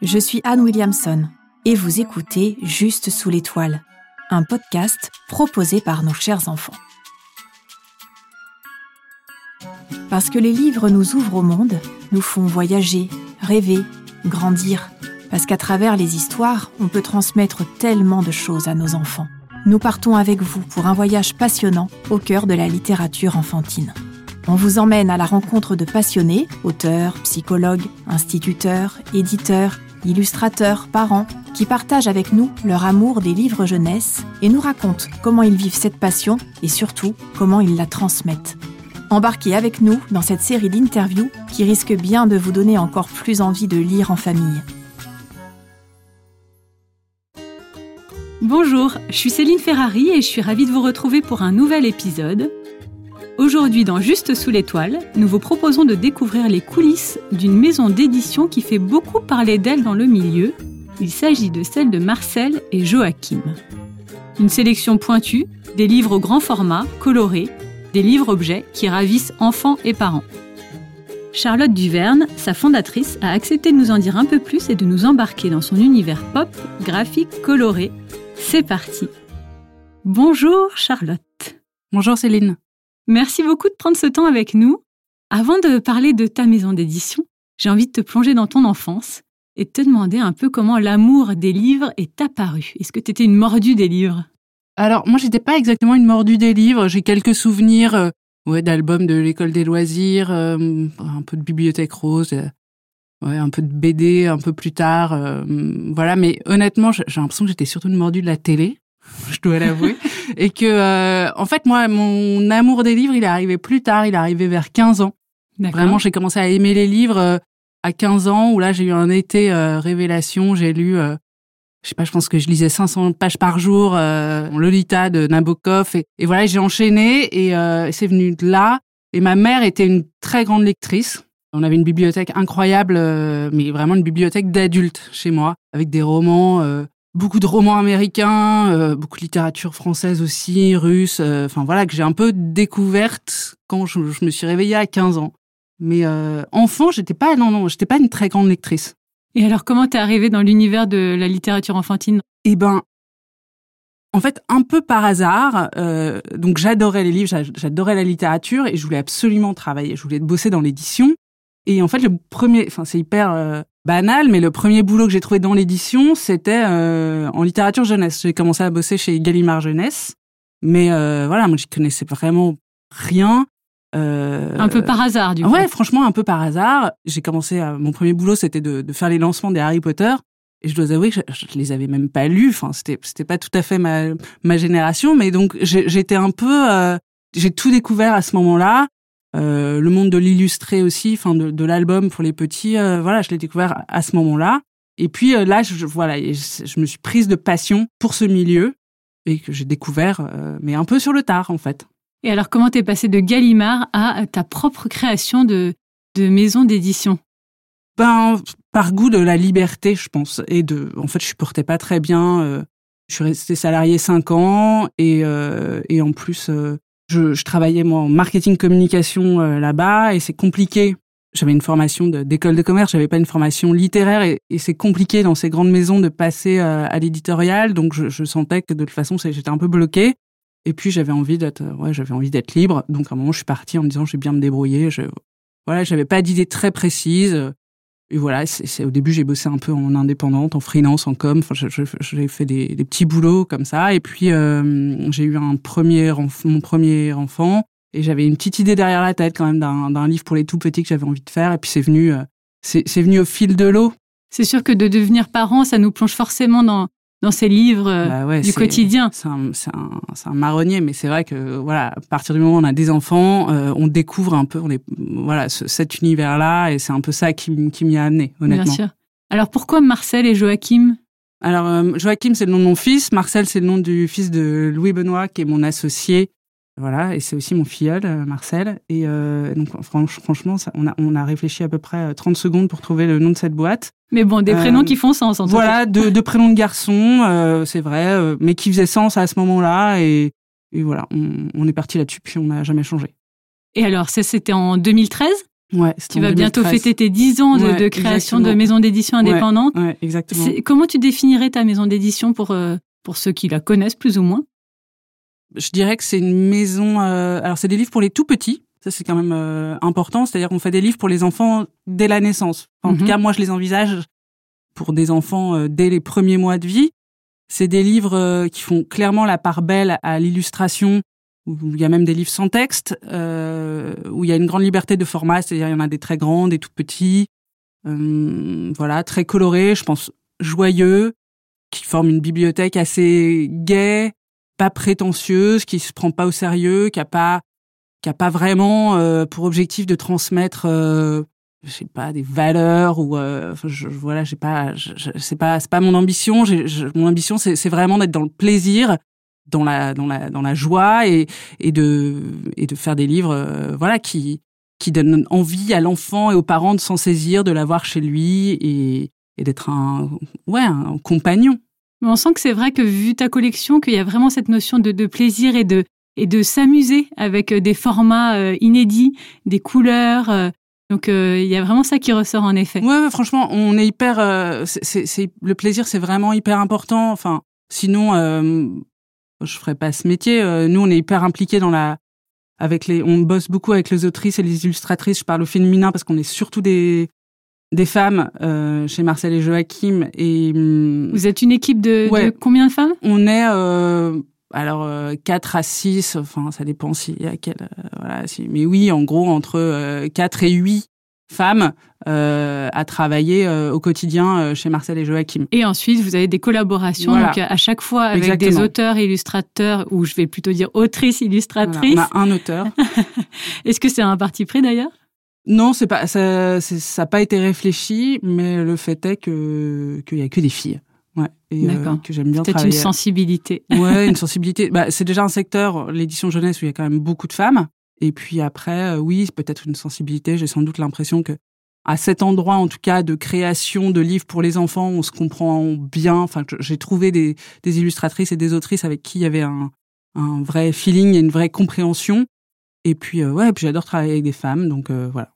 Je suis Anne Williamson et vous écoutez Juste sous l'étoile, un podcast proposé par nos chers enfants. Parce que les livres nous ouvrent au monde, nous font voyager, rêver, grandir. Parce qu'à travers les histoires, on peut transmettre tellement de choses à nos enfants. Nous partons avec vous pour un voyage passionnant au cœur de la littérature enfantine. On vous emmène à la rencontre de passionnés, auteurs, psychologues, instituteurs, éditeurs, illustrateurs, parents, qui partagent avec nous leur amour des livres jeunesse et nous racontent comment ils vivent cette passion et surtout comment ils la transmettent. Embarquez avec nous dans cette série d'interviews qui risque bien de vous donner encore plus envie de lire en famille. Bonjour, je suis Céline Ferrari et je suis ravie de vous retrouver pour un nouvel épisode. Aujourd'hui, dans Juste sous l'étoile, nous vous proposons de découvrir les coulisses d'une maison d'édition qui fait beaucoup parler d'elle dans le milieu. Il s'agit de celle de Marcel et Joachim. Une sélection pointue, des livres au grand format, colorés, des livres-objets qui ravissent enfants et parents. Charlotte Duverne, sa fondatrice, a accepté de nous en dire un peu plus et de nous embarquer dans son univers pop, graphique, coloré. C'est parti Bonjour Charlotte Bonjour Céline Merci beaucoup de prendre ce temps avec nous. Avant de parler de ta maison d'édition, j'ai envie de te plonger dans ton enfance et de te demander un peu comment l'amour des livres est apparu. Est-ce que tu étais une mordue des livres? Alors, moi, j'étais pas exactement une mordue des livres. J'ai quelques souvenirs euh, d'albums de l'école des loisirs, euh, un peu de bibliothèque rose, euh, un peu de BD un peu plus tard. voilà, mais honnêtement, j'ai l'impression que j'étais surtout une mordue de la télé. je dois l'avouer. et que, euh, en fait, moi, mon amour des livres, il est arrivé plus tard. Il est arrivé vers 15 ans. Vraiment, j'ai commencé à aimer les livres euh, à 15 ans, où là, j'ai eu un été euh, révélation. J'ai lu, je sais pas, je pense que je lisais 500 pages par jour, Lolita de Nabokov. Et, et voilà, j'ai enchaîné et c'est venu de là. Et ma mère était une très grande lectrice. On avait une bibliothèque incroyable, mais vraiment une bibliothèque d'adultes chez moi, avec des romans beaucoup de romans américains, euh, beaucoup de littérature française aussi, russe. Euh, enfin voilà que j'ai un peu découverte quand je, me suis réveillée à 15 ans. Mais euh, enfant, j'étais pas non non, j'étais pas une très grande lectrice. Et alors comment t'es arrivée dans l'univers de la littérature enfantine? Eh ben en fait, un peu par hasard, donc j'adorais les livres, j'adorais la littérature et je voulais absolument travailler, je voulais bosser dans l'édition. Et en fait, le premier, enfin c'est hyper banal, mais le premier boulot que j'ai trouvé dans l'édition, c'était euh, en littérature jeunesse. J'ai commencé à bosser chez Gallimard Jeunesse, mais euh, voilà, moi je connaissais vraiment rien. Euh, un peu par hasard, du coup. Ouais, franchement, un peu par hasard. J'ai commencé à, mon premier boulot, c'était de, de, faire les lancements des Harry Potter. Et je dois avouer que je, je les avais même pas lus. Enfin, c'était, c'était pas tout à fait ma, ma génération, mais donc j'étais un peu, euh, j'ai tout découvert à ce moment-là. Euh, le monde de l'illustré aussi, enfin de, de l'album pour les petits, euh, voilà, je l'ai découvert à ce moment-là. Et puis euh, là, je, voilà, je, me suis prise de passion pour ce milieu et que j'ai découvert, mais un peu sur le tard en fait. Et alors, comment t'es passé de Gallimard à ta propre création de, de maison d'édition? Ben, par goût de la liberté, je pense. Et de, en fait, je supportais pas très bien. je suis restée salariée cinq ans et, et en plus, je, je travaillais moi en marketing communication euh, là-bas et c'est compliqué. J'avais une formation d'école de, commerce, j'avais pas une formation littéraire et, et c'est compliqué dans ces grandes maisons de passer euh, à l'éditorial. Donc je, je, sentais que de toute façon j'étais un peu bloqué. Et puis j'avais envie d'être, ouais, j'avais envie d'être libre. Donc à un moment je suis partie en me disant je vais bien me débrouiller. Je, voilà, j'avais pas d'idée très précise. Et voilà, c'est au début j'ai bossé un peu en indépendante, en freelance, en com. Enfin, j'ai fait des, des, petits boulots comme ça. Et puis euh, j'ai eu un premier mon premier enfant et j'avais une petite idée derrière la tête quand même d'un livre pour les tout petits que j'avais envie de faire. Et puis c'est venu euh, c'est venu au fil de l'eau. C'est sûr que de devenir parent, ça nous plonge forcément dans dans ces livres euh, bah du quotidien. C'est un, un, un, marronnier, mais c'est vrai que voilà, à partir du moment où on a des enfants, euh, on découvre un peu, on est, voilà, cet univers-là, et c'est un peu ça qui, qui m'y a amené, honnêtement. Bien sûr. Alors pourquoi Marcel et Joachim? Alors euh, Joachim, c'est le nom de mon fils, Marcel, c'est le nom du fils de Louis Benoît, qui est mon associé voilà, et c'est aussi mon filleul, euh, Marcel. Et euh, donc, franchement, on, a, on a réfléchi à peu près 30 euh, secondes pour trouver le nom de cette boîte. Mais bon, des prénoms qui font sens, en tout Voilà, deux, de prénoms de garçons, c'est vrai, mais qui faisaient sens à ce moment-là. Et, et voilà, on, on est parti là-dessus, puis on n'a jamais changé. Et alors, ça, c'était en 2013 Ouais, tu vas bientôt fêter tes 10 ans de, création de maison d'édition indépendante. Ouais, exactement. Comment tu définirais ta maison d'édition pour, pour ceux qui la connaissent plus ou moins Je dirais que c'est une maison. alors, c'est des livres pour les tout petits. Ça, c'est quand même important. C'est-à-dire qu'on fait des livres pour les enfants dès la naissance. en tout mhm. cas, moi, je les envisage pour des enfants dès les premiers mois de vie. C'est des livres qui font clairement la part belle à l'illustration, où il y a même des livres sans texte, euh, où il y a une grande liberté de format, c'est-à-dire il y en a des très grands, des tout petits, euh, voilà, très colorés, je pense joyeux, qui forment une bibliothèque assez gaie, pas prétentieuse, qui se prend pas au sérieux, qui a pas qui a pas vraiment euh, pour objectif de transmettre euh, je sais pas des valeurs ou euh, je, voilà j'ai pas je, c'est pas c'est pas mon ambition mon ambition c'est c'est vraiment d'être dans le plaisir dans la dans la dans la joie et et de et de faire des livres euh, voilà qui qui donnent envie à l'enfant et aux parents de s'en saisir, de l'avoir chez lui et et d'être un ouais un compagnon. On sent que c'est vrai que vu ta collection qu'il y a vraiment cette notion de, plaisir et de et de s'amuser avec euh, des formats euh, inédits, des couleurs. Donc il y a vraiment ça qui ressort en effet. Ouais, franchement, on est hyper. c'est, le plaisir, c'est vraiment hyper important. Enfin, sinon, je ferais pas ce métier. Euh, nous, on est hyper impliqués dans la, avec les, on bosse beaucoup avec les autrices et les illustratrices. Je parle au féminin parce qu'on est surtout des des femmes euh, chez Marcel et Joachim. Et hum, vous êtes une équipe de, de combien de femmes? On est euh, alors euh, 4 à 6, enfin ça dépend si à quel euh, voilà, si, mais oui, en gros entre 4 et 8 femmes euh, à travailler euh, au quotidien euh, chez Marcel et Joachim. Et ensuite, vous avez des collaborations donc à chaque fois avec des auteurs, illustrateurs, ou je vais plutôt dire autrices, illustratrices. on a un auteur. Est-ce que c'est un parti pris d'ailleurs? Non, c'est pas ça. Ça n'a pas été réfléchi, mais le fait est que qu'il y a que des filles. Ouais, et que j'aime bien Peut-être une sensibilité. Ouais, une sensibilité. Bah, c'est déjà un secteur, l'édition jeunesse, où il y a quand même beaucoup de femmes. Et puis après, euh, oui, peut-être une sensibilité. J'ai sans doute l'impression que à cet endroit, en tout cas, de création de livres pour les enfants, on se comprend bien. Enfin, j'ai trouvé des, des, illustratrices et des autrices avec qui il y avait un, un vrai feeling et une vraie compréhension. Et puis, euh, ouais, puis j'adore travailler avec des femmes, donc euh, voilà.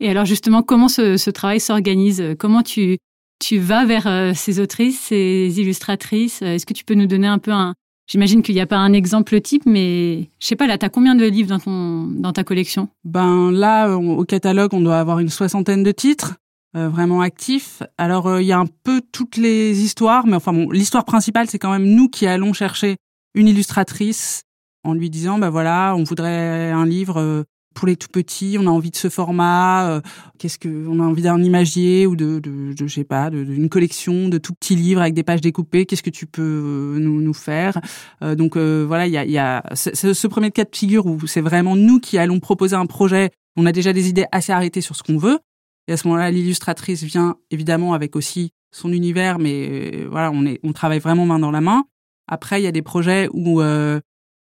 Et alors justement, comment ce, travail s'organise? Comment tu, tu vas vers ces autrices, ces illustratrices? Est-ce que tu peux nous donner un peu un, J'imagine qu'il n'y a pas un exemple type, mais je sais pas, là, tu as combien de livres dans, ton, dans ta collection? Ben là, au catalogue, on doit avoir une soixantaine de titres. Euh, vraiment actifs. Alors euh, il y a un peu toutes les histoires, mais enfin bon, l'histoire principale c'est quand même nous qui allons chercher une illustratrice en lui disant ben voilà, on voudrait un livre euh, pour les tout petits, on a envie de ce format, euh, qu'est-ce que on a envie d'un imagier ou de, de, je sais pas, d'une collection de tout petits livres avec des pages découpées, qu'est-ce que tu peux euh, nous, nous faire? Euh, Donc voilà, il y a, y a ce, premier cas de figure où c'est vraiment nous qui allons proposer un projet. On a déjà des idées assez arrêtées sur ce qu'on veut, et à ce moment-là, l'illustratrice vient évidemment avec aussi son univers, mais voilà, on est, on travaille vraiment main dans la main. Après, il y a des projets où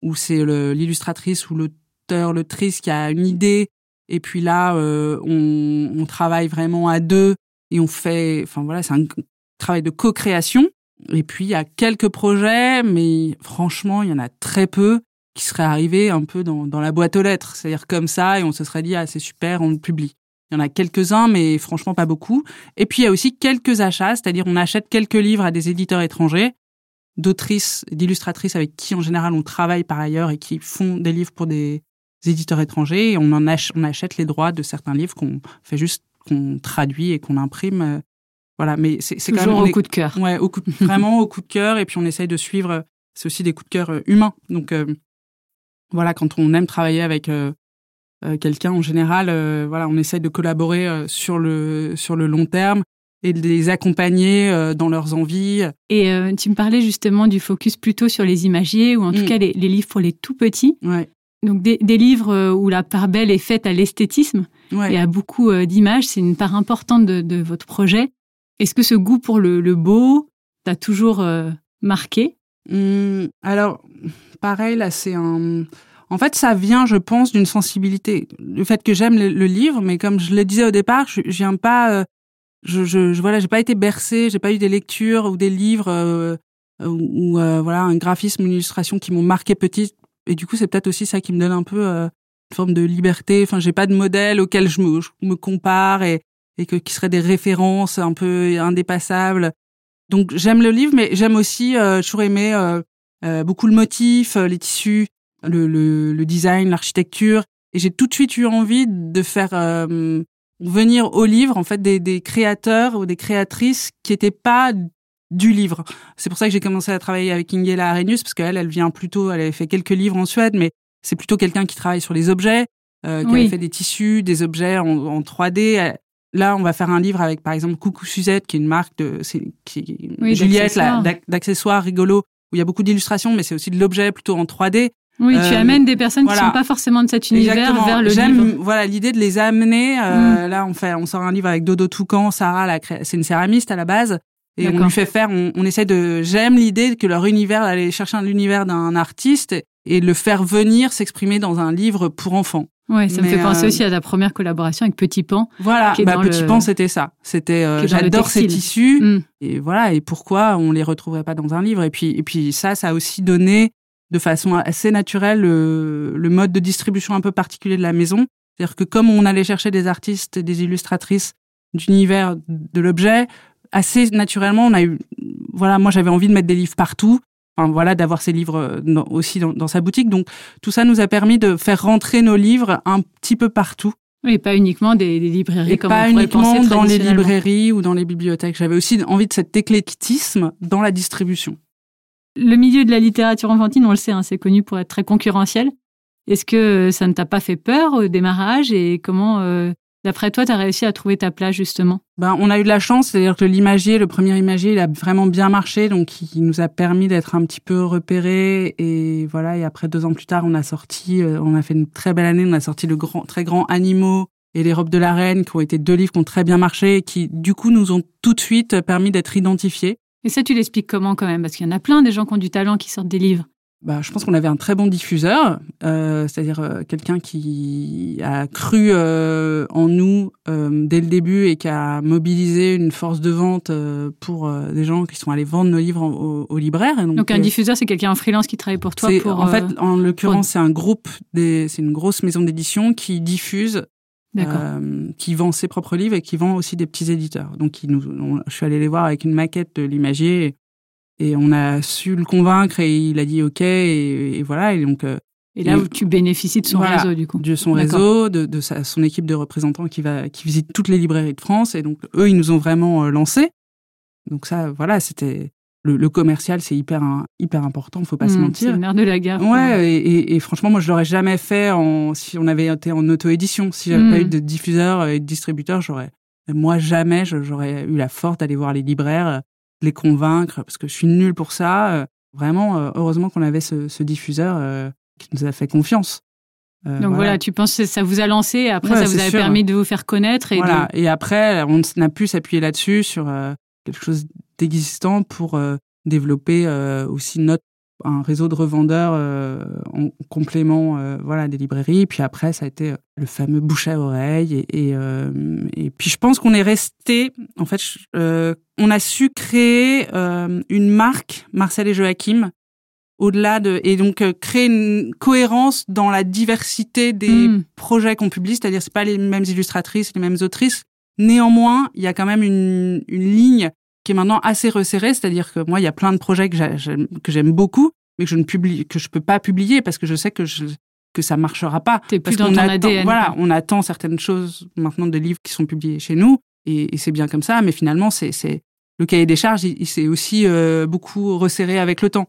où c'est l'illustratrice ou le le triste qui a une idée, et puis là, euh, on, on, travaille vraiment à deux et on fait, enfin voilà, c'est un travail de co-création. Et puis il y a quelques projets, mais franchement, il y en a très peu qui seraient arrivés un peu dans, dans la boîte aux lettres, c'est-à-dire comme ça, et on se serait dit ah c'est super, on le publie. Il y en a quelques-uns, mais franchement pas beaucoup. Et puis il y a aussi quelques achats, c'est-à-dire on achète quelques livres à des éditeurs étrangers, d'autrices, d'illustratrices avec qui en général on travaille par ailleurs et qui font des livres pour des éditeurs étrangers et on en ach on achète les droits de certains livres qu'on fait juste qu'on traduit et qu'on imprime. Euh, voilà, mais c'est quand même au coup de cœur. Ouais, au coup vraiment au coup de cœur et puis on essaye de suivre. C'est aussi des coups de cœur euh, humains. Donc euh, voilà, quand on aime travailler avec quelqu'un en général, voilà, on essaye de collaborer sur le sur le long terme et de les accompagner dans leurs envies. Et tu me parlais justement du focus plutôt sur les imagiers ou en tout mm. cas les, les, livres pour les tout petits. Ouais donc des, des, livres euh, où la part belle est faite à l'esthétisme et à beaucoup euh, d'images, c'est une part importante de, de votre projet. Est-ce que ce goût pour le, le beau t'a toujours euh, marqué? Mmh, Alors, pareil, là, c'est un... En fait, ça vient, je pense, d'une sensibilité. Le fait que j'aime le, livre, mais comme je le disais au départ, je, je viens pas... je, je, je, voilà, j'ai pas été bercée, j'ai pas eu des lectures ou des livres ou, voilà un graphisme, une illustration qui m'ont marqué petite et du coup, c'est peut-être aussi ça qui me donne un peu euh, forme de liberté. Enfin, j'ai pas de modèle auquel je me, je me compare et, et que qui seraient des références un peu indépassables. Donc j'aime le livre, mais j'aime aussi euh, toujours aimé euh, euh, beaucoup le motif, les tissus, le, le, design, l'architecture. Et j'ai tout de suite eu envie de faire venir au livre en fait des, des créateurs ou des créatrices qui étaient pas du livre. C'est pour ça que j'ai commencé à travailler avec Ingela Arrhenius parce qu'elle, elle vient plutôt, elle avait fait quelques livres en Suède, mais c'est plutôt quelqu'un qui travaille sur les objets, euh, qui Oui. a fait des tissus, des objets en, en 3D. Là, on va faire un livre avec, par exemple, Coucou Suzette, qui est une marque de, c'est, qui, Oui, Juliette, d'accessoires. d'ac- d'accessoires rigolos, où il y a beaucoup d'illustrations, mais c'est aussi de l'objet plutôt en 3D. Oui, tu Euh, amènes des personnes voilà. qui sont pas forcément de cet univers Exactement. vers le J'aime, livre. Mm. voilà, l'idée de les amener. euh, Là, on fait, on sort un livre avec Dodo Toucan, Sarah, c'est une céramiste à la base. Et on lui fait faire, on, on essaie de, j'aime l'idée que leur univers, aller chercher un l'univers d'un artiste et le faire venir s'exprimer dans un livre pour enfants. Ouais, ça me fait penser euh, aussi à ta première collaboration avec Petit Pan. Voilà, bah, Petit le- Pan, c'était ça. C'était, euh, j'adore ces tissus. Mm. Et voilà, et pourquoi on les retrouverait pas dans un livre Et puis, et puis ça, ça a aussi donné de façon assez naturelle le, le mode de distribution un peu particulier de la maison. C'est-à-dire que comme on allait chercher des artistes et des illustratrices d'univers de l'objet, assez naturellement, on a eu, voilà, moi j'avais envie de mettre des livres partout. Enfin, voilà, d'avoir ces livres euh, dans- aussi dans, dans sa boutique. Donc tout ça nous a permis de faire rentrer nos livres un petit peu partout Et pas uniquement des, des librairies et comme pas on le penser uniquement dans les librairies ou dans les bibliothèques. J'avais aussi envie de cet éclectisme dans la distribution. Le milieu de la littérature enfantine, on le sait, hein, c'est connu pour être très concurrentiel. Est-ce que ça ne t'a pas fait peur au démarrage? Et comment, euh, d'après toi, tu as réussi à trouver ta place justement? Ben, on a eu de la chance, c'est-à-dire que l'imagier, le premier imagier, il a vraiment bien marché, donc il nous a permis d'être un petit peu repérés. Et voilà, et après deux ans plus tard, on a sorti, euh, on a fait une très belle année, on a sorti le grand, très grand Animaux et les robes de la reine, qui ont été deux livres qui ont très bien marché, et qui du coup nous ont tout de suite permis d'être identifiés. Et ça, tu l'expliques comment quand même? Parce qu'il y en a plein des gens qui ont du talent qui sortent des livres. Bah, je pense qu'on avait un très bon diffuseur, euh, c'est-à-dire euh, quelqu'un qui a cru euh, en nous euh, dès le début et qui a mobilisé une force de vente euh, pour euh, des gens qui sont allés vendre nos livres en- aux, aux libraires. Donc, un diffuseur, c'est quelqu'un en freelance qui travaille pour toi pour. en fait, en l'occurrence, c'est un groupe, des, c'est une grosse maison d'édition qui diffuse, euh, qui vend ses propres livres et qui vend aussi des petits éditeurs. Donc, ils nous, on- je suis allée les voir avec une maquette de l'imagier et, on a su le convaincre et il a dit OK et, et voilà. Et donc, euh, et là, et- tu bénéficies de son Voilà. réseau du coup. de son réseau, de, de sa, son équipe de représentants qui va qui visite toutes les librairies de France et donc eux ils nous ont vraiment euh, lancé. Donc ça voilà c'était le, le commercial c'est hyper hyper important faut pas se Mmh, C'est mentir. le nerf de la guerre. Ouais et, et, et franchement moi je l'aurais jamais fait en si on avait été en auto édition si j'avais Mm. pas eu de diffuseur et de distributeur j'aurais moi jamais j'aurais eu la force d'aller voir les libraires les convaincre parce que je suis nulle pour ça euh, vraiment euh, heureusement qu'on avait ce, ce diffuseur euh, qui nous a fait confiance. Euh, Donc voilà. tu penses que ça vous a lancé après, Ouais, ça vous a permis de vous faire connaître et Voilà. de. Et après, on a pu s'appuyer là-dessus sur euh, quelque chose d'existant pour euh, développer euh, aussi notre un réseau de revendeurs euh, en complément euh, voilà des librairies puis après ça a été euh, le fameux bouche à oreille et et, euh, et puis je pense qu'on est resté en fait euh, on a su créer euh, une marque Marcel et Joachim au-delà de et donc créer une cohérence dans la diversité des Mm. projets qu'on publie, c'est-à-dire c'est pas les mêmes illustratrices, les mêmes autrices. Néanmoins, il y a quand même une, une ligne qui est maintenant assez resserrée, c'est-à-dire que moi, il y a plein de projets que j'a- j'aime beaucoup, mais que je ne publie, que je peux pas publier parce que je sais que je que ça marchera pas. T'es plus Parce dans qu'on ton attend- ADN, Voilà, on attend certaines choses maintenant de livres qui sont publiés chez nous, et, et c'est bien comme ça. Mais finalement, c'est c'est le cahier des charges, il, il s'est aussi euh, beaucoup resserré avec le temps.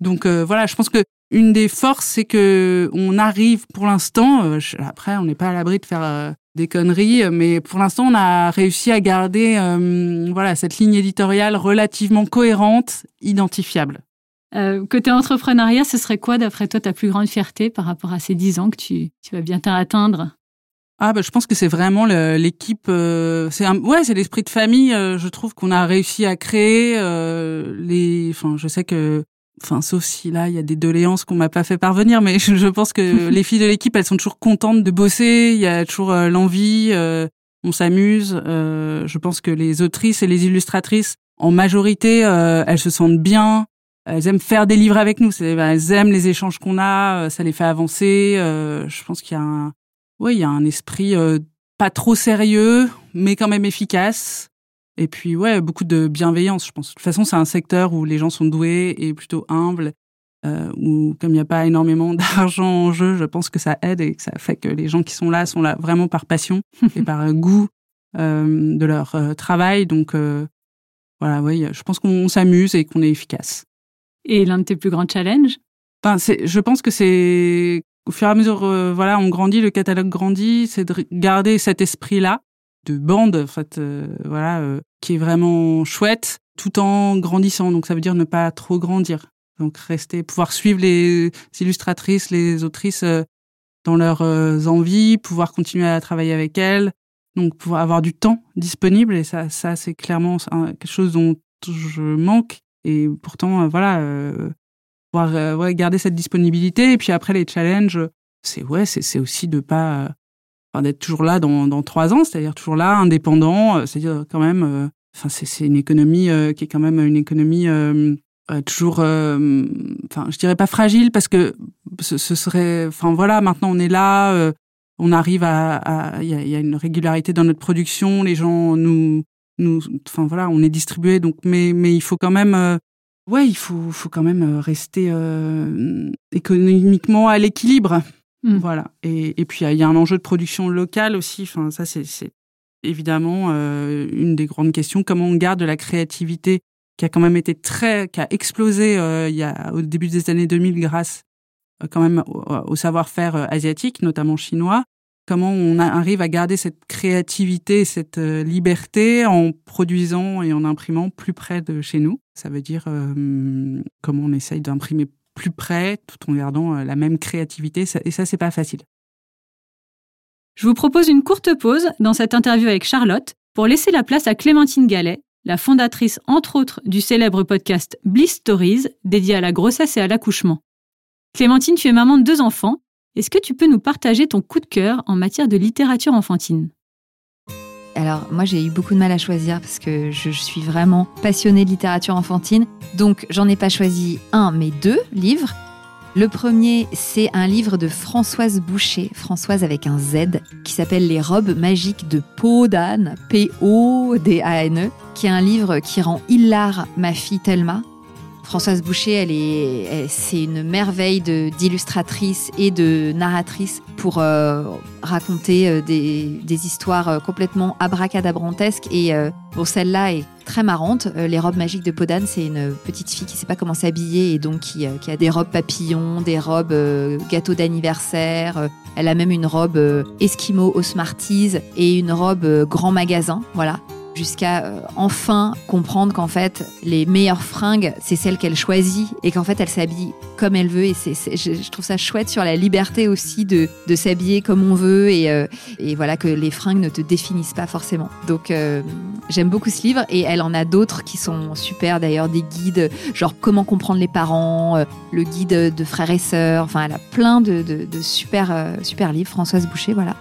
Donc euh, voilà, je pense que une des forces, c'est que on arrive pour l'instant. euh, après, on n'est pas à l'abri de faire euh, des conneries, mais pour l'instant, on a réussi à garder euh, voilà cette ligne éditoriale relativement cohérente, identifiable. Euh, côté entrepreneuriat, ce serait quoi, d'après toi, ta plus grande fierté par rapport à ces 10 ans que tu, tu vas bientôt atteindre? Ah bah je pense que c'est vraiment l'équipe euh, c'est un ouais c'est l'esprit de famille euh, je trouve qu'on a réussi à créer euh, les enfin je sais que enfin sauf si là il y a des doléances qu'on m'a pas fait parvenir mais je, pense que les filles de l'équipe elles sont toujours contentes de bosser il y a toujours euh, l'envie euh, on s'amuse euh, je pense que les autrices et les illustratrices en majorité euh, elles se sentent bien elles aiment faire des livres avec nous. Ben, elles aiment les échanges qu'on a, ça les fait avancer. je pense qu'il y a un, ouais, il y a un esprit pas trop sérieux, mais quand même efficace. Et puis ouais, beaucoup de bienveillance, je pense. De toute façon, c'est un secteur où les gens sont doués et plutôt humbles. Euh, où comme il n'y a pas énormément d'argent en jeu, je pense que ça aide et que ça fait que les gens qui sont là sont là vraiment par passion et par goût euh, de leur euh, travail. Donc euh, voilà, oui, je pense qu'on s'amuse et qu'on est efficace. Et l'un de tes plus grands challenges? Enfin, je pense que c'est au fur et à mesure, euh, voilà, on grandit, le catalogue grandit, c'est de garder cet esprit-là de bande, en fait, euh, voilà, euh, qui est vraiment chouette, tout en grandissant. Donc ça veut dire ne pas trop grandir. Donc rester, pouvoir suivre les illustratrices, les autrices dans leurs envies, pouvoir continuer à travailler avec elles, donc pouvoir avoir du temps disponible. Et ça, ça c'est clairement quelque chose dont je manque. Et pourtant, voilà, pouvoir ouais, garder cette disponibilité. Et puis après les challenges, c'est ouais, c'est aussi de pas d'être toujours là dans, dans trois ans, c'est-à-dire toujours là, indépendant, euh, c'est-à-dire quand même, euh, enfin c'est c'est une économie euh, qui est quand même une économie toujours, enfin je dirais pas fragile parce que ce, ce serait, enfin voilà, maintenant on est là, on arrive à, il y y a, une régularité dans notre production, les gens nous nous, enfin voilà, on est distribué, donc mais mais il faut quand même Ouais, il faut, faut quand même rester euh, économiquement à l'équilibre. Mmh. Voilà. Et, puis, il y a un enjeu de production locale aussi. Enfin, ça, c'est évidemment euh, une des grandes questions. Comment on garde la créativité qui a quand même été très, qui a explosé euh, il y a, au début des années 2000 grâce euh, quand même au, savoir-faire asiatique, notamment chinois. Comment on arrive à garder cette créativité, cette liberté en produisant et en imprimant plus près de chez nous? Ça veut dire comment on essaye d'imprimer plus près tout en gardant euh, la même créativité. Et ça, c'est pas facile. Je vous propose une courte pause dans cette interview avec Charlotte pour laisser la place à Clémentine Gallet, la fondatrice entre autres du célèbre podcast Bliss Stories dédié à la grossesse et à l'accouchement. Clémentine, tu es maman de deux enfants. Est-ce que tu peux nous partager ton coup de cœur en matière de littérature enfantine? Alors moi j'ai eu beaucoup de mal à choisir parce que je suis vraiment passionnée de littérature enfantine. Donc j'en ai pas choisi un mais deux livres. Le premier, c'est un livre de Françoise Boucher, Françoise avec un Z, qui s'appelle Les robes magiques de Podane, P-O-D-A-N-E, qui est un livre qui rend hilar ma fille Thelma. Françoise Boucher, elle est, c'est une merveille d'illustratrice et de narratrice pour euh, raconter euh, des, histoires euh, complètement abracadabrantesques. Et bon, celle-là est très marrante. Les robes magiques de Podane, c'est une petite fille qui sait pas comment s'habiller et donc qui, qui, a des robes papillons, des robes gâteau d'anniversaire. Elle a même une robe Esquimau aux Smarties et une robe grand magasin. Voilà jusqu'à euh, enfin comprendre qu'en fait les meilleures fringues c'est celles qu'elle choisit et qu'en fait elle s'habille comme elle veut. Et c'est, je, trouve ça chouette sur la liberté aussi de, de s'habiller comme on veut et, euh, et, voilà que les fringues ne te définissent pas forcément. Donc euh, j'aime beaucoup ce livre et elle en a d'autres qui sont super. D'ailleurs des guides genre comment comprendre les parents le guide de frères et sœurs. Enfin elle a plein de, de, de super super livres. Françoise Boucher voilà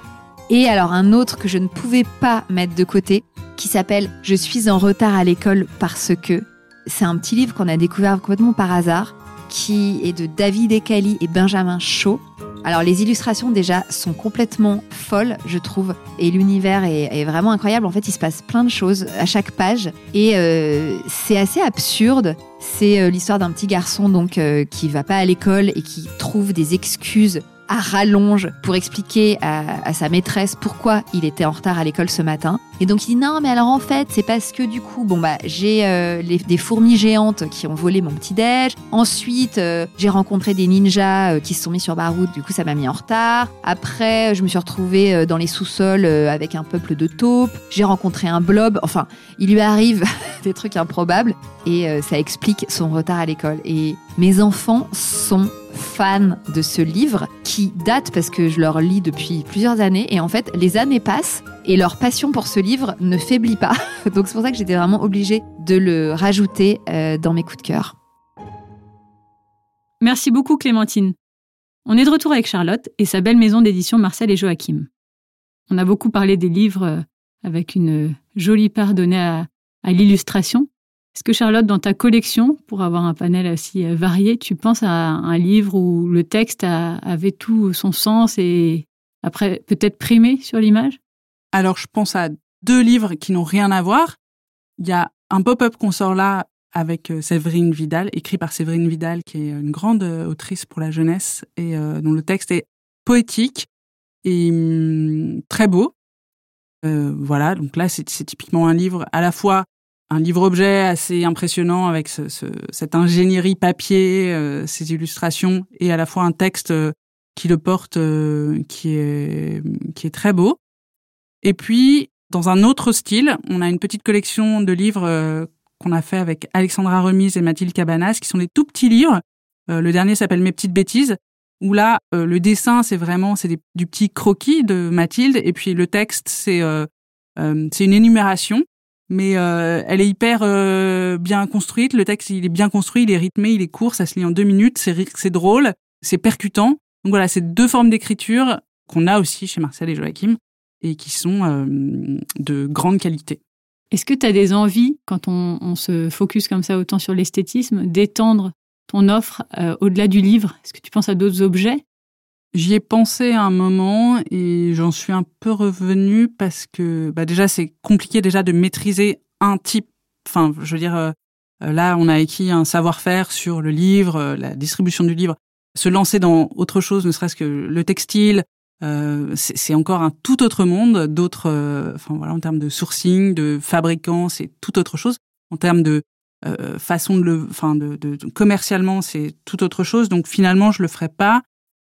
et alors un autre que je ne pouvais pas mettre de côté, qui s'appelle Je suis en retard à l'école parce que. C'est un petit livre qu'on a découvert complètement par hasard, qui est de David Ekali et Benjamin Shaw. Alors les illustrations déjà sont complètement folles, je trouve, et l'univers est, vraiment incroyable. En fait, il se passe plein de choses à chaque page, et euh, c'est assez absurde. C'est euh, l'histoire d'un petit garçon donc euh, qui va pas à l'école et qui trouve des excuses à rallonge pour expliquer à, sa maîtresse pourquoi il était en retard à l'école ce matin. Et donc il dit non mais alors en fait c'est parce que du coup bon bah j'ai euh, des fourmis géantes qui ont volé mon petit déj. Ensuite euh, j'ai rencontré des ninjas euh, qui se sont mis sur ma route. Du coup ça m'a mis en retard. Après je me suis retrouvée dans les sous-sols avec un peuple de taupes. J'ai rencontré un blob. Enfin il lui arrive des trucs improbables et ça explique son retard à l'école. Et mes enfants sont fans de ce livre qui date parce que je leur lis depuis plusieurs années et en fait les années passent et leur passion pour ce livre ne faiblit pas. Donc c'est pour ça que j'étais vraiment obligée de le rajouter euh, dans mes coups de cœur. Merci beaucoup Clémentine. On est de retour avec Charlotte et sa belle maison d'édition Marcel et Joachim. On a beaucoup parlé des livres euh, avec une jolie part donnée à, à l'illustration, Est-ce que Charlotte, dans ta collection, pour avoir un panel aussi euh, varié, tu penses à un livre où le texte avait tout son sens et après peut-être primé sur l'image? Alors je pense à deux livres qui n'ont rien à voir. Il y a un pop-up qu'on sort là avec euh, Séverine Vidal, écrit par Séverine Vidal, qui est une grande euh, autrice pour la jeunesse et dont le texte est poétique et hum, très beau. voilà, donc là c'est typiquement un livre à la fois un livre-objet assez impressionnant avec ce, cette ingénierie papier, euh, ces illustrations, et à la fois un texte euh, qui le porte, euh, qui est qui est très beau. Et puis dans un autre style, on a une petite collection de livres qu'on a fait avec Alexandra Remise et Mathilde Cabanas, qui sont des tout petits livres. le dernier s'appelle Mes petites bêtises, où là le dessin c'est vraiment c'est du petit croquis de Mathilde, et puis le texte c'est c'est une énumération mais euh, elle est hyper euh, bien construite. Le texte, il est bien construit, il est rythmé, il est court, ça se lit en deux minutes, c'est drôle, c'est percutant. Donc voilà, c'est deux formes d'écriture qu'on a aussi chez Marcel et Joachim et qui sont euh, de grande qualité. Est-ce que tu as des envies, quand on, on, se focus comme ça autant sur l'esthétisme, d'étendre ton offre au-delà du livre? Est-ce que tu penses à d'autres objets? J'y ai pensé à un moment et j'en suis un peu revenue parce que bah déjà c'est compliqué déjà de maîtriser un type. Enfin, je veux dire, euh, là on a acquis un savoir-faire sur le livre, euh, la distribution du livre. Se lancer dans autre chose, ne serait-ce que le textile, euh, c'est encore un tout autre monde. D'autres, euh, enfin voilà, en termes de sourcing, de fabricants, c'est tout autre chose. En termes de façon de le, enfin de, de, de commercialement, c'est tout autre chose. Donc finalement, je le ferai pas.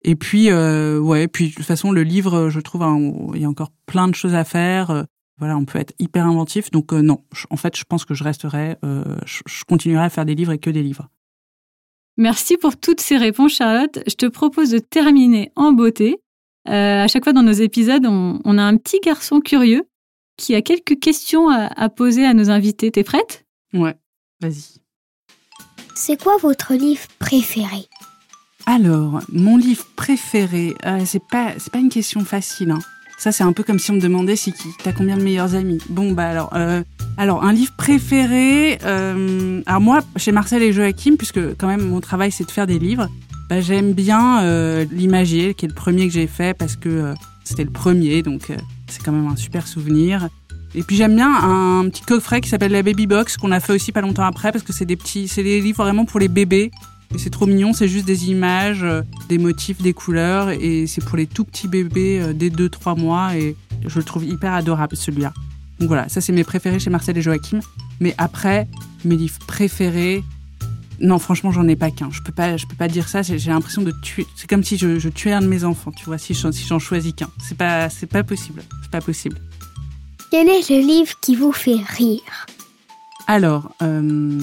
Et puis, euh, ouais, puis de toute façon, le livre, je trouve, hein, il y a encore plein de choses à faire. Euh, voilà, on peut être hyper inventif. Donc euh, non, en fait, je pense que je resterai, euh, je, je, continuerai à faire des livres et que des livres. Merci pour toutes ces réponses, Charlotte. Je te propose de terminer en beauté. à chaque fois dans nos épisodes, on, on, a un petit garçon curieux qui a quelques questions à, à poser à nos invités. T'es prête? Ouais, vas-y. C'est quoi votre livre préféré? Alors, mon livre préféré, euh, c'est pas c'est pas une question facile. Hein. Ça, c'est un peu comme si on me demandait qui. T'as combien de meilleurs amis Bon, bah alors, euh, alors un livre préféré. Euh, alors moi, chez Marcel et Joachim, puisque quand même mon travail c'est de faire des livres, bah, j'aime bien euh, l'imagier, qui est le premier que j'ai fait parce que euh, c'était le premier, donc euh, c'est quand même un super souvenir. Et puis j'aime bien un petit coffret qui s'appelle la Baby Box qu'on a fait aussi pas longtemps après parce que c'est des petits, c'est des livres vraiment pour les bébés. C'est trop mignon, c'est juste des images, euh, des motifs, des couleurs, et c'est pour les tout petits bébés euh, dès 2-3 mois, et je le trouve hyper adorable celui-là. Donc voilà, ça c'est mes préférés chez Marcel et Joachim. Mais après, mes livres préférés, non, franchement, j'en ai pas qu'un. Je peux pas, je peux pas dire ça. J'ai l'impression de tuer. C'est comme si je, je, tuais un de mes enfants, tu vois, si j'en si choisis qu'un. C'est pas, c'est pas possible. C'est pas possible. Quel est le livre qui vous fait rire? Alors, euh,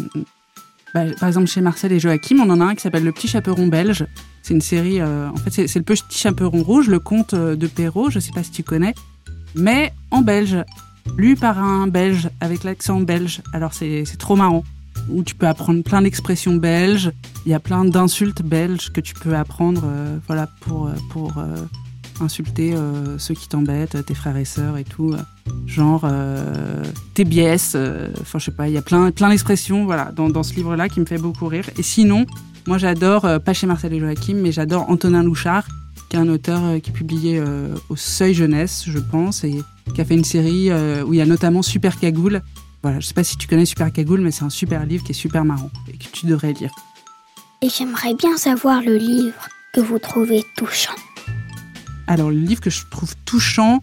bah, par exemple, chez Marcel et Joachim, on en a un qui s'appelle Le Petit Chaperon Belge. C'est une série, euh, en fait, c'est le Petit Chaperon Rouge, le conte euh, de Perrault, je sais pas si tu connais, mais en belge, lu par un belge, avec l'accent belge. Alors, c'est trop marrant. Où tu peux apprendre plein d'expressions belges, il y a plein d'insultes belges que tu peux apprendre, euh, voilà, pour, pour insulter euh, ceux qui t'embêtent, tes frères et sœurs et tout. Genre, euh, tes biais, enfin, je sais pas, il y a plein, plein d'expressions, voilà, dans, dans ce livre-là qui me fait beaucoup rire. Et sinon, moi, j'adore, euh, pas chez Marcel et Joachim, mais j'adore Antonin Louchard, qui est un auteur euh, qui euh, au Seuil Jeunesse, je pense, et qui a fait une série euh, où il y a notamment Super Cagoule. Voilà, je sais pas si tu connais Super Cagoule, mais c'est un super livre qui est super marrant et que tu devrais lire. Et j'aimerais bien savoir le livre que vous trouvez touchant. Alors, le livre que je trouve touchant,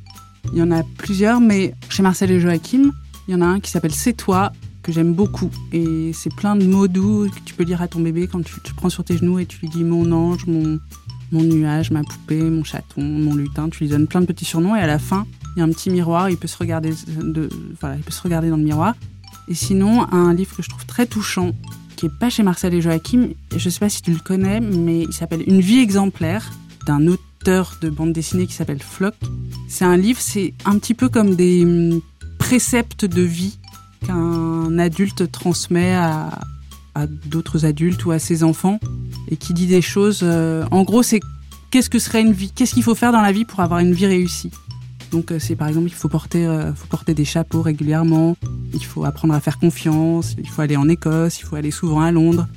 il y en a plusieurs, mais chez Marcel et Joachim, il y en a un qui s'appelle C'est toi, que j'aime beaucoup. Et c'est plein de mots doux que tu peux lire à ton bébé quand tu te prends sur tes genoux et tu lui dis mon ange, mon, mon nuage, ma poupée, mon chaton, mon lutin. Tu lui donnes plein de petits surnoms et à la fin, il y a un petit miroir, il peut se regarder, de, voilà, il peut se regarder dans le miroir. Et sinon, un livre que je trouve très touchant, qui est pas chez Marcel et Joachim, je sais pas si tu le connais, mais il s'appelle Une vie exemplaire d'un auteur de bande dessinée qui s'appelle Flock. C'est un livre, c'est un petit peu comme des hum, préceptes de vie qu'un adulte transmet à, d'autres adultes ou à ses enfants et qui dit des choses. Euh, en gros, c'est qu'est-ce que serait une vie Qu'est-ce qu'il faut faire dans la vie pour avoir une vie réussie Donc c'est par exemple, il faut porter, faut porter des chapeaux régulièrement, il faut apprendre à faire confiance, il faut aller en Écosse, il faut aller souvent à Londres,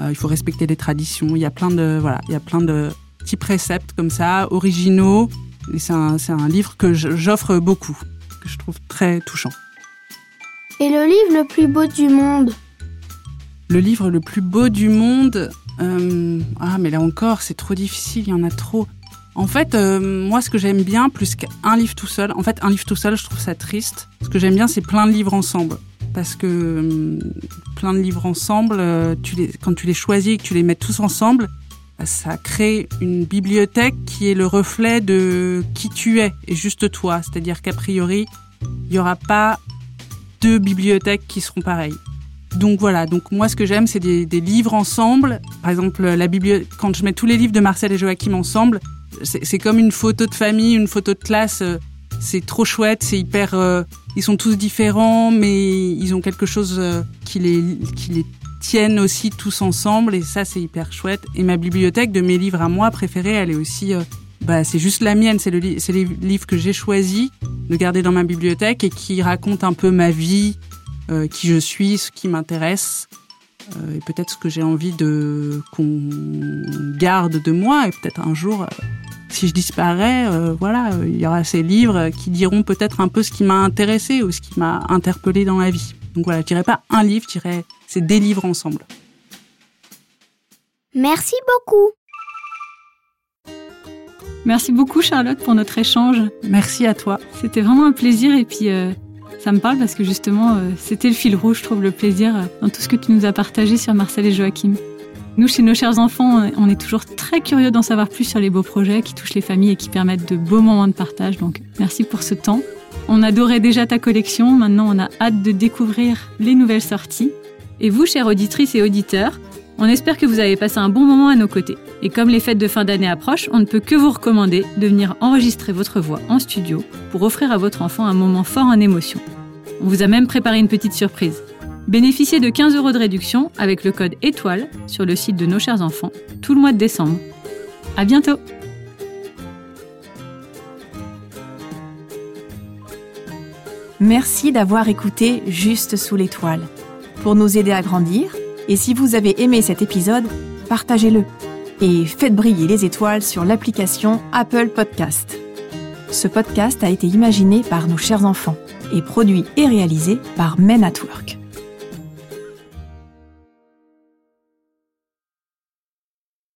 il faut respecter les traditions. Il y a plein de, voilà, il y a plein de petits préceptes comme ça, originaux. Et c'est un, un livre que j'offre beaucoup, que je trouve très touchant. Et le livre le plus beau du monde? Le livre le plus beau du monde euh, Ah, mais là encore, c'est trop difficile, il y en a trop. En fait, euh, moi, ce que j'aime bien, plus qu'un livre tout seul, en fait, un livre tout seul, je trouve ça triste. Ce que j'aime bien, c'est plein de livres ensemble. Parce que euh, plein de livres ensemble, tu les, quand tu les choisis et que tu les mets tous ensemble, ça crée une bibliothèque qui est le reflet de qui tu es et juste toi. C'est-à-dire qu'a priori, il n'y aura pas deux bibliothèques qui seront pareilles. Donc voilà, donc moi ce que j'aime c'est des, livres ensemble. Par exemple, la bibliothèque, quand je mets tous les livres de Marcel et Joachim ensemble, c'est comme une photo de famille, une photo de classe. C'est trop chouette, c'est hyper. Euh, ils sont tous différents, mais ils ont quelque chose euh, qui les, qui les tiennent aussi tous ensemble et ça c'est hyper chouette. Et ma bibliothèque de mes livres à moi préférés, elle est aussi, euh, bah c'est juste la mienne, c'est le c'est les livres que j'ai choisi de garder dans ma bibliothèque et qui racontent un peu ma vie, euh, qui je suis, ce qui m'intéresse euh, et peut-être ce que j'ai envie de qu'on garde de moi et peut-être un jour. si je disparais, voilà, il y aura ces livres qui diront peut-être un peu ce qui m'a intéressé ou ce qui m'a interpellé dans la vie. Donc voilà, je dirais pas un livre, je dirais c'est des livres ensemble. Merci beaucoup. Merci beaucoup Charlotte pour notre échange. Merci à toi. C'était vraiment un plaisir et puis euh, ça me parle parce que justement euh, c'était le fil rouge, je trouve, le plaisir euh, dans tout ce que tu nous as partagé sur Marcel et Joachim. Nous, chez nos chers enfants, on est toujours très curieux d'en savoir plus sur les beaux projets qui touchent les familles et qui permettent de beaux moments de partage. Donc merci pour ce temps. On adorait déjà ta collection, maintenant on a hâte de découvrir les nouvelles sorties. Et vous, chères auditrices et auditeurs, on espère que vous avez passé un bon moment à nos côtés. Et comme les fêtes de fin d'année approchent, on ne peut que vous recommander de venir enregistrer votre voix en studio pour offrir à votre enfant un moment fort en émotion. On vous a même préparé une petite surprise. Bénéficiez de 15 euros de réduction avec le code étoile sur le site de nos chers enfants tout le mois de décembre. À bientôt! Merci d'avoir écouté Juste sous l'étoile. Pour nous aider à grandir, et si vous avez aimé cet épisode, partagez-le et faites briller les étoiles sur l'application Apple Podcast. Ce podcast a été imaginé par nos chers enfants et produit et réalisé par Men at Work.